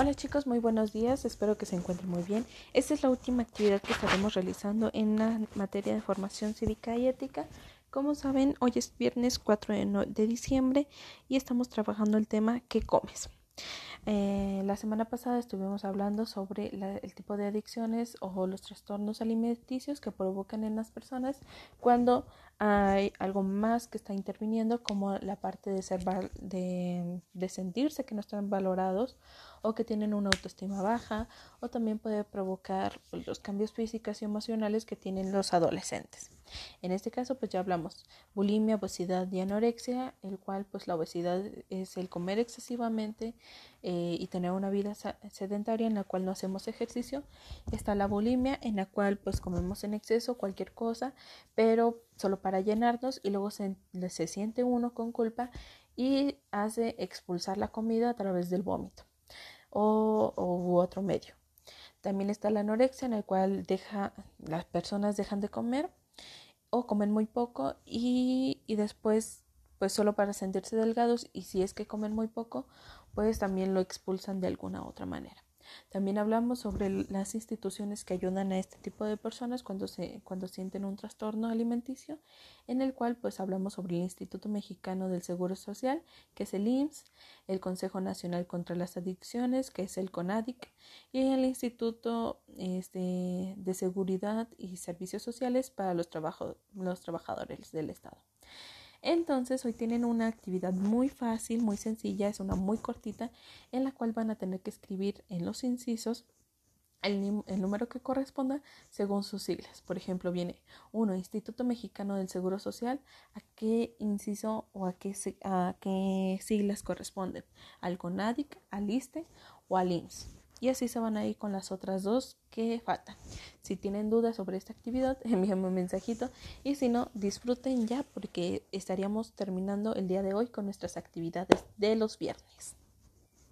Hola chicos, muy buenos días, espero que se encuentren muy bien. Esta es la última actividad que estaremos realizando en la materia de formación cívica y ética. Como saben, hoy es viernes 4 de, diciembre y estamos trabajando el tema ¿qué comes? Eh, la semana pasada estuvimos hablando sobre el tipo de adicciones o los trastornos alimenticios que provocan en las personas cuando hay algo más que está interviniendo como la parte de, ser de, sentirse que no están valorados o que tienen una autoestima baja o también puede provocar los cambios físicos y emocionales que tienen los adolescentes. En este caso pues ya hablamos bulimia, obesidad y anorexia, el cual pues la obesidad es el comer excesivamente eh, y tener una vida sedentaria en la cual no hacemos ejercicio. Está la bulimia en la cual pues comemos en exceso cualquier cosa, pero solo para llenarnos y luego se, se siente uno con culpa y hace expulsar la comida a través del vómito o, u otro medio. También está la anorexia en el cual deja, las personas dejan de comer o comen muy poco y, y después pues solo para sentirse delgados y si es que comen muy poco pues también lo expulsan de alguna otra manera. También hablamos sobre las instituciones que ayudan a este tipo de personas cuando, se, cuando sienten un trastorno alimenticio, en el cual pues hablamos sobre el Instituto Mexicano del Seguro Social, que es el IMSS, el Consejo Nacional contra las Adicciones, que es el CONADIC, y el Instituto este, de Seguridad y Servicios Sociales para los, los trabajadores del Estado. Entonces hoy tienen una actividad muy fácil, muy sencilla, es una muy cortita, en la cual van a tener que escribir en los incisos el, número que corresponda según sus siglas. Por ejemplo, viene uno, Instituto Mexicano del Seguro Social, ¿a qué inciso o a qué, a qué siglas corresponden? ¿Al CONADIC, al ISTE o al IMSS? Y así se van a ir con las otras dos que faltan. Si tienen dudas sobre esta actividad, envíenme un mensajito. Y si no, disfruten ya porque estaríamos terminando el día de hoy con nuestras actividades de los viernes.